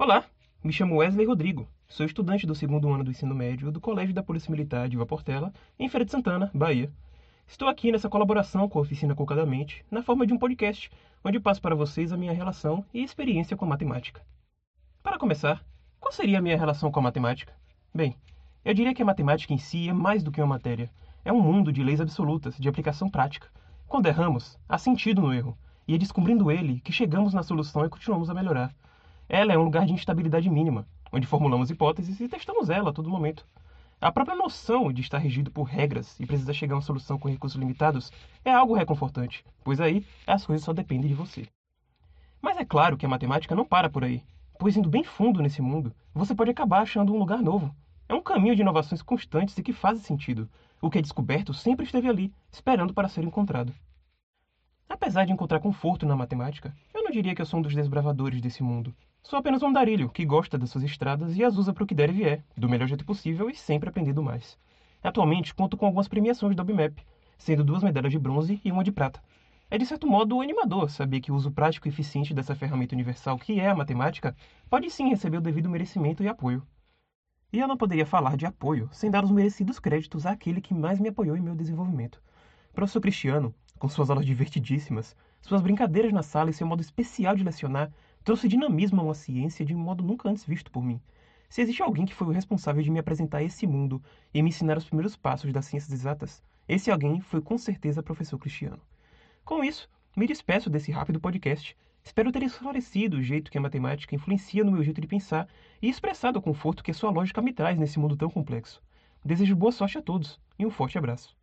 Olá, me chamo Wesley Rodrigo. Sou estudante do segundo ano do ensino médio do Colégio da Polícia Militar de Iva Portela, em Feira de Santana, Bahia. Estou aqui nessa colaboração com a Oficina Cocadamente, na forma de um podcast, onde passo para vocês a minha relação e experiência com a matemática. Para começar, qual seria a minha relação com a matemática? Bem, eu diria que a matemática em si é mais do que uma matéria. É um mundo de leis absolutas, de aplicação prática. Quando erramos, há sentido no erro, e é descobrindo ele que chegamos na solução e continuamos a melhorar. Ela é um lugar de instabilidade mínima, onde formulamos hipóteses e testamos ela a todo momento. A própria noção de estar regido por regras e precisar chegar a uma solução com recursos limitados é algo reconfortante, pois aí as coisas só dependem de você. Mas é claro que a matemática não para por aí, pois indo bem fundo nesse mundo, você pode acabar achando um lugar novo. É um caminho de inovações constantes e que faz sentido. O que é descoberto sempre esteve ali, esperando para ser encontrado. Apesar de encontrar conforto na matemática, eu não diria que eu sou um dos desbravadores desse mundo. Sou apenas um andarilho que gosta das suas estradas e as usa para o que der e vier, do melhor jeito possível e sempre aprendendo mais. Atualmente, conto com algumas premiações do Obmap, sendo duas medalhas de bronze e uma de prata. É de certo modo animador saber que o uso prático e eficiente dessa ferramenta universal que é a matemática pode sim receber o devido merecimento e apoio. E eu não poderia falar de apoio sem dar os merecidos créditos àquele que mais me apoiou em meu desenvolvimento. Professor Cristiano, com suas aulas divertidíssimas, suas brincadeiras na sala e seu modo especial de lecionar, trouxe dinamismo a uma ciência de um modo nunca antes visto por mim. Se existe alguém que foi o responsável de me apresentar esse mundo e me ensinar os primeiros passos das ciências exatas, esse alguém foi com certeza o professor Cristiano. Com isso, me despeço desse rápido podcast. Espero ter esclarecido o jeito que a matemática influencia no meu jeito de pensar e expressado o conforto que a sua lógica me traz nesse mundo tão complexo. Desejo boa sorte a todos e um forte abraço.